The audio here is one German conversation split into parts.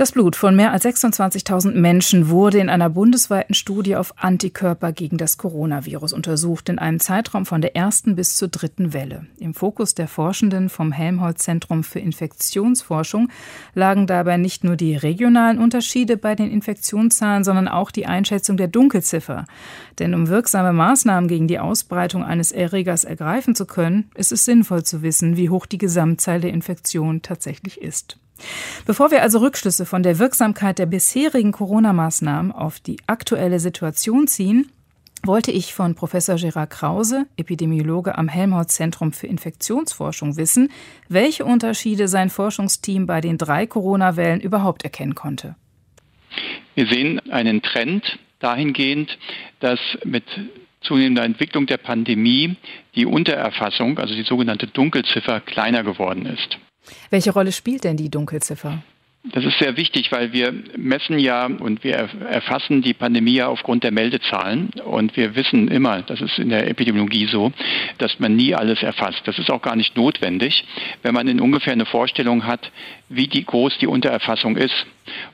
Das Blut von mehr als 26.000 Menschen wurde in einer bundesweiten Studie auf Antikörper gegen das Coronavirus untersucht, in einem Zeitraum von der ersten bis zur dritten Welle. Im Fokus der Forschenden vom Helmholtz-Zentrum für Infektionsforschung lagen dabei nicht nur die regionalen Unterschiede bei den Infektionszahlen, sondern auch die Einschätzung der Dunkelziffer. Denn um wirksame Maßnahmen gegen die Ausbreitung eines Erregers ergreifen zu können, ist es sinnvoll zu wissen, wie hoch die Gesamtzahl der Infektionen tatsächlich ist. Bevor wir also Rückschlüsse von der Wirksamkeit der bisherigen Corona-Maßnahmen auf die aktuelle Situation ziehen, wollte ich von Professor Gerard Krause, Epidemiologe am Helmholtz-Zentrum für Infektionsforschung, wissen, welche Unterschiede sein Forschungsteam bei den drei Corona-Wellen überhaupt erkennen konnte. Wir sehen einen Trend dahingehend, dass mit zunehmender Entwicklung der Pandemie die Untererfassung, also die sogenannte Dunkelziffer, kleiner geworden ist. Welche Rolle spielt denn die Dunkelziffer? Das ist sehr wichtig, weil wir messen ja und wir erfassen die Pandemie ja aufgrund der Meldezahlen. Und wir wissen immer, das ist in der Epidemiologie so, dass man nie alles erfasst. Das ist auch gar nicht notwendig, wenn man in ungefähr eine Vorstellung hat, wie die, groß die Untererfassung ist.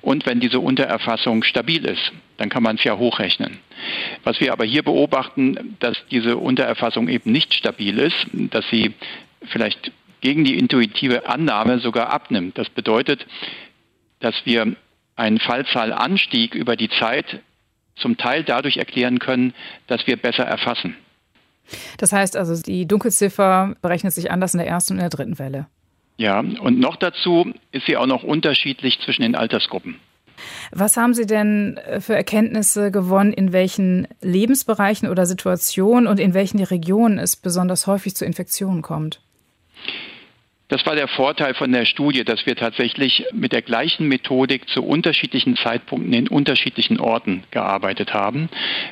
Und wenn diese Untererfassung stabil ist, dann kann man es ja hochrechnen. Was wir aber hier beobachten, dass diese Untererfassung eben nicht stabil ist, dass sie vielleicht gegen die intuitive Annahme sogar abnimmt. Das bedeutet, dass wir einen Fallzahlanstieg über die Zeit zum Teil dadurch erklären können, dass wir besser erfassen. Das heißt also, die Dunkelziffer berechnet sich anders in der ersten und in der dritten Welle. Ja, und noch dazu ist sie auch noch unterschiedlich zwischen den Altersgruppen. Was haben Sie denn äh, für Erkenntnisse gewonnen, in welchen Lebensbereichen oder Situationen und in welchen Regionen es besonders häufig zu Infektionen kommt? Das war der Vorteil von der Studie, dass wir tatsächlich mit der gleichen Methodik zu unterschiedlichen Zeitpunkten in unterschiedlichen Orten gearbeitet haben.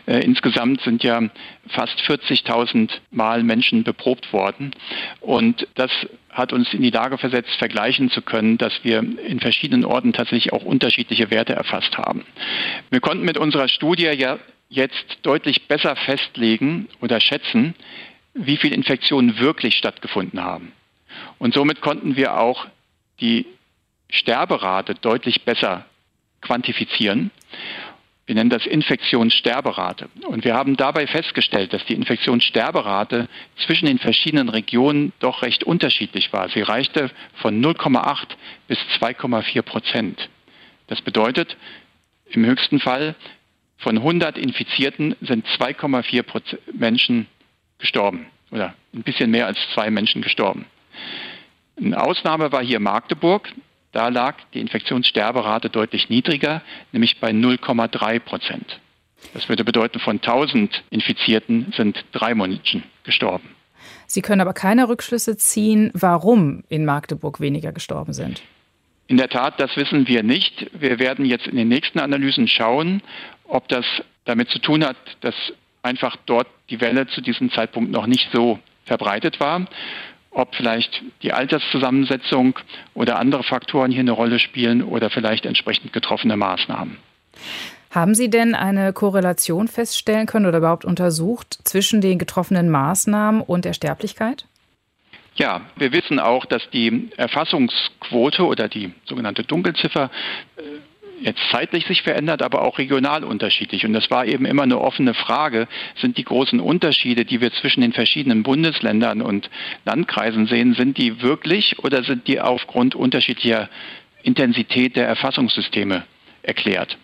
Äh, insgesamt sind ja fast 40.000 Mal Menschen beprobt worden. Und das hat uns in die Lage versetzt, vergleichen zu können, dass wir in verschiedenen Orten tatsächlich auch unterschiedliche Werte erfasst haben. Wir konnten mit unserer Studie ja jetzt deutlich besser festlegen oder schätzen, wie viele Infektionen wirklich stattgefunden haben. Und somit konnten wir auch die Sterberate deutlich besser quantifizieren. Wir nennen das Infektionssterberate. Und wir haben dabei festgestellt, dass die Infektionssterberate zwischen den verschiedenen Regionen doch recht unterschiedlich war. Sie reichte von 0,8 bis 2,4 Prozent. Das bedeutet, im höchsten Fall von 100 Infizierten sind 2,4 Menschen gestorben oder ein bisschen mehr als zwei Menschen gestorben. Eine Ausnahme war hier Magdeburg. Da lag die Infektionssterberate deutlich niedriger, nämlich bei 0,3 Prozent. Das würde bedeuten, von 1000 Infizierten sind drei Menschen gestorben. Sie können aber keine Rückschlüsse ziehen, warum in Magdeburg weniger gestorben sind. In der Tat, das wissen wir nicht. Wir werden jetzt in den nächsten Analysen schauen, ob das damit zu tun hat, dass einfach dort die Welle zu diesem Zeitpunkt noch nicht so verbreitet war ob vielleicht die Alterszusammensetzung oder andere Faktoren hier eine Rolle spielen oder vielleicht entsprechend getroffene Maßnahmen. Haben Sie denn eine Korrelation feststellen können oder überhaupt untersucht zwischen den getroffenen Maßnahmen und der Sterblichkeit? Ja, wir wissen auch, dass die Erfassungsquote oder die sogenannte Dunkelziffer äh, jetzt zeitlich sich verändert, aber auch regional unterschiedlich. Und das war eben immer eine offene Frage, sind die großen Unterschiede, die wir zwischen den verschiedenen Bundesländern und Landkreisen sehen, sind die wirklich oder sind die aufgrund unterschiedlicher Intensität der Erfassungssysteme erklärt?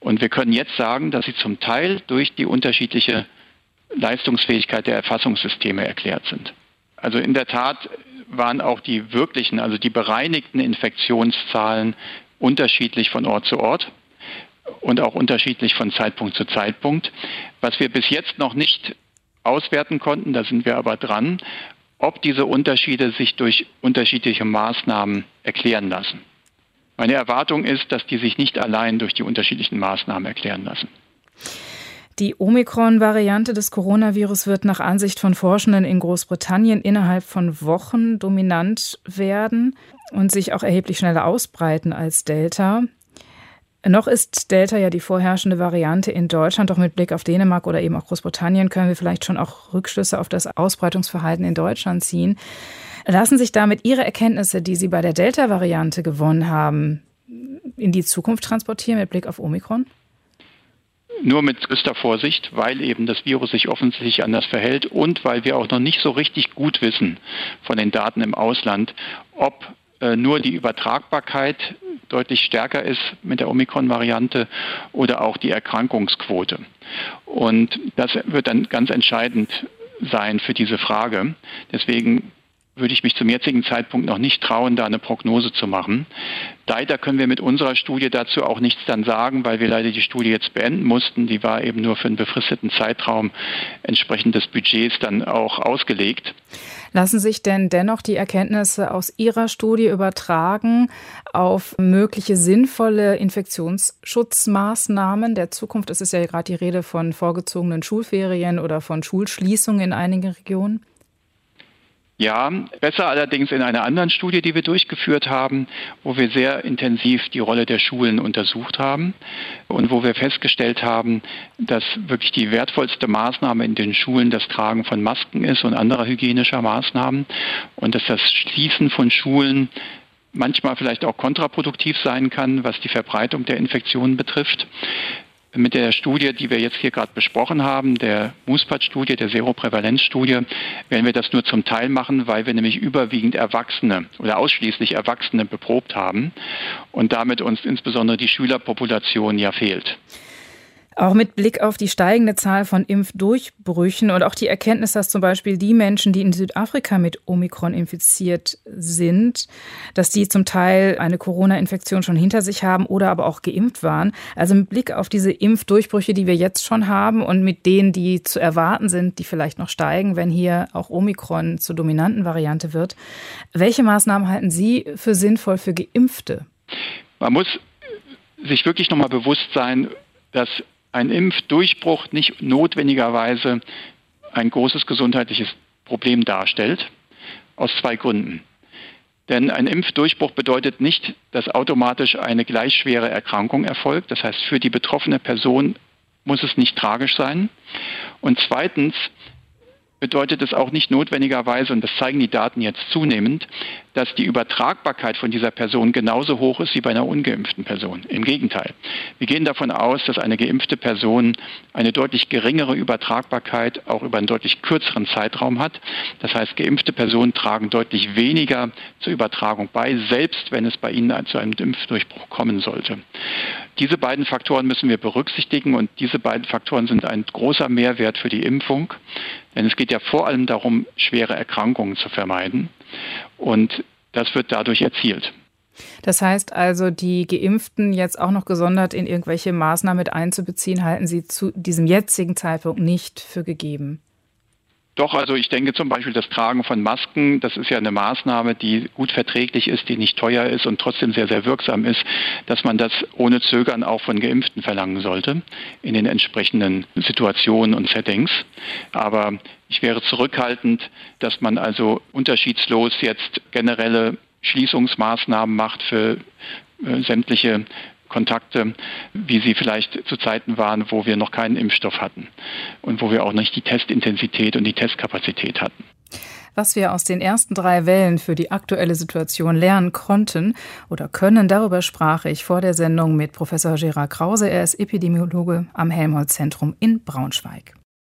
Und wir können jetzt sagen, dass sie zum Teil durch die unterschiedliche Leistungsfähigkeit der Erfassungssysteme erklärt sind. Also in der Tat waren auch die wirklichen, also die bereinigten Infektionszahlen unterschiedlich von Ort zu Ort und auch unterschiedlich von Zeitpunkt zu Zeitpunkt. Was wir bis jetzt noch nicht auswerten konnten, da sind wir aber dran, ob diese Unterschiede sich durch unterschiedliche Maßnahmen erklären lassen. Meine Erwartung ist, dass die sich nicht allein durch die unterschiedlichen Maßnahmen erklären lassen. Die Omikron-Variante des Coronavirus wird nach Ansicht von Forschenden in Großbritannien innerhalb von Wochen dominant werden und sich auch erheblich schneller ausbreiten als Delta. Noch ist Delta ja die vorherrschende Variante in Deutschland, doch mit Blick auf Dänemark oder eben auch Großbritannien können wir vielleicht schon auch Rückschlüsse auf das Ausbreitungsverhalten in Deutschland ziehen. Lassen sich damit Ihre Erkenntnisse, die Sie bei der Delta-Variante gewonnen haben, in die Zukunft transportieren mit Blick auf Omikron? Nur mit größter Vorsicht, weil eben das Virus sich offensichtlich anders verhält und weil wir auch noch nicht so richtig gut wissen von den Daten im Ausland, ob äh, nur die Übertragbarkeit deutlich stärker ist mit der Omikron-Variante oder auch die Erkrankungsquote. Und das wird dann ganz entscheidend sein für diese Frage. Deswegen würde ich mich zum jetzigen Zeitpunkt noch nicht trauen, da eine Prognose zu machen. Leider können wir mit unserer Studie dazu auch nichts dann sagen, weil wir leider die Studie jetzt beenden mussten. Die war eben nur für einen befristeten Zeitraum entsprechend des Budgets dann auch ausgelegt. Lassen sich denn dennoch die Erkenntnisse aus Ihrer Studie übertragen auf mögliche sinnvolle Infektionsschutzmaßnahmen der Zukunft? Es ist ja gerade die Rede von vorgezogenen Schulferien oder von Schulschließungen in einigen Regionen. Ja, besser allerdings in einer anderen Studie, die wir durchgeführt haben, wo wir sehr intensiv die Rolle der Schulen untersucht haben und wo wir festgestellt haben, dass wirklich die wertvollste Maßnahme in den Schulen das Tragen von Masken ist und anderer hygienischer Maßnahmen und dass das Schließen von Schulen manchmal vielleicht auch kontraproduktiv sein kann, was die Verbreitung der Infektionen betrifft mit der Studie, die wir jetzt hier gerade besprochen haben, der MUSPAT-Studie, der Seroprävalenzstudie, werden wir das nur zum Teil machen, weil wir nämlich überwiegend Erwachsene oder ausschließlich Erwachsene beprobt haben und damit uns insbesondere die Schülerpopulation ja fehlt. Auch mit Blick auf die steigende Zahl von Impfdurchbrüchen und auch die Erkenntnis, dass zum Beispiel die Menschen, die in Südafrika mit Omikron infiziert sind, dass die zum Teil eine Corona-Infektion schon hinter sich haben oder aber auch geimpft waren. Also mit Blick auf diese Impfdurchbrüche, die wir jetzt schon haben und mit denen, die zu erwarten sind, die vielleicht noch steigen, wenn hier auch Omikron zur dominanten Variante wird. Welche Maßnahmen halten Sie für sinnvoll für Geimpfte? Man muss sich wirklich nochmal bewusst sein, dass ein Impfdurchbruch nicht notwendigerweise ein großes gesundheitliches Problem darstellt, aus zwei Gründen. Denn ein Impfdurchbruch bedeutet nicht, dass automatisch eine gleich schwere Erkrankung erfolgt. Das heißt, für die betroffene Person muss es nicht tragisch sein. Und zweitens bedeutet es auch nicht notwendigerweise, und das zeigen die Daten jetzt zunehmend, dass die Übertragbarkeit von dieser Person genauso hoch ist wie bei einer ungeimpften Person. Im Gegenteil. Wir gehen davon aus, dass eine geimpfte Person eine deutlich geringere Übertragbarkeit auch über einen deutlich kürzeren Zeitraum hat. Das heißt, geimpfte Personen tragen deutlich weniger zur Übertragung bei, selbst wenn es bei ihnen zu einem Impfdurchbruch kommen sollte. Diese beiden Faktoren müssen wir berücksichtigen und diese beiden Faktoren sind ein großer Mehrwert für die Impfung. Denn es geht ja vor allem darum, schwere Erkrankungen zu vermeiden. Und das wird dadurch erzielt. Das heißt also, die Geimpften jetzt auch noch gesondert in irgendwelche Maßnahmen mit einzubeziehen, halten Sie zu diesem jetzigen Zeitpunkt nicht für gegeben? Doch, also ich denke zum Beispiel das Tragen von Masken, das ist ja eine Maßnahme, die gut verträglich ist, die nicht teuer ist und trotzdem sehr, sehr wirksam ist, dass man das ohne Zögern auch von Geimpften verlangen sollte in den entsprechenden Situationen und Settings. Aber ich wäre zurückhaltend, dass man also unterschiedslos jetzt generelle Schließungsmaßnahmen macht für äh, sämtliche Kontakte, wie sie vielleicht zu Zeiten waren, wo wir noch keinen Impfstoff hatten und wo wir auch nicht die Testintensität und die Testkapazität hatten. Was wir aus den ersten drei Wellen für die aktuelle Situation lernen konnten oder können, darüber sprach ich vor der Sendung mit Professor Gerard Krause. Er ist Epidemiologe am Helmholtz-Zentrum in Braunschweig.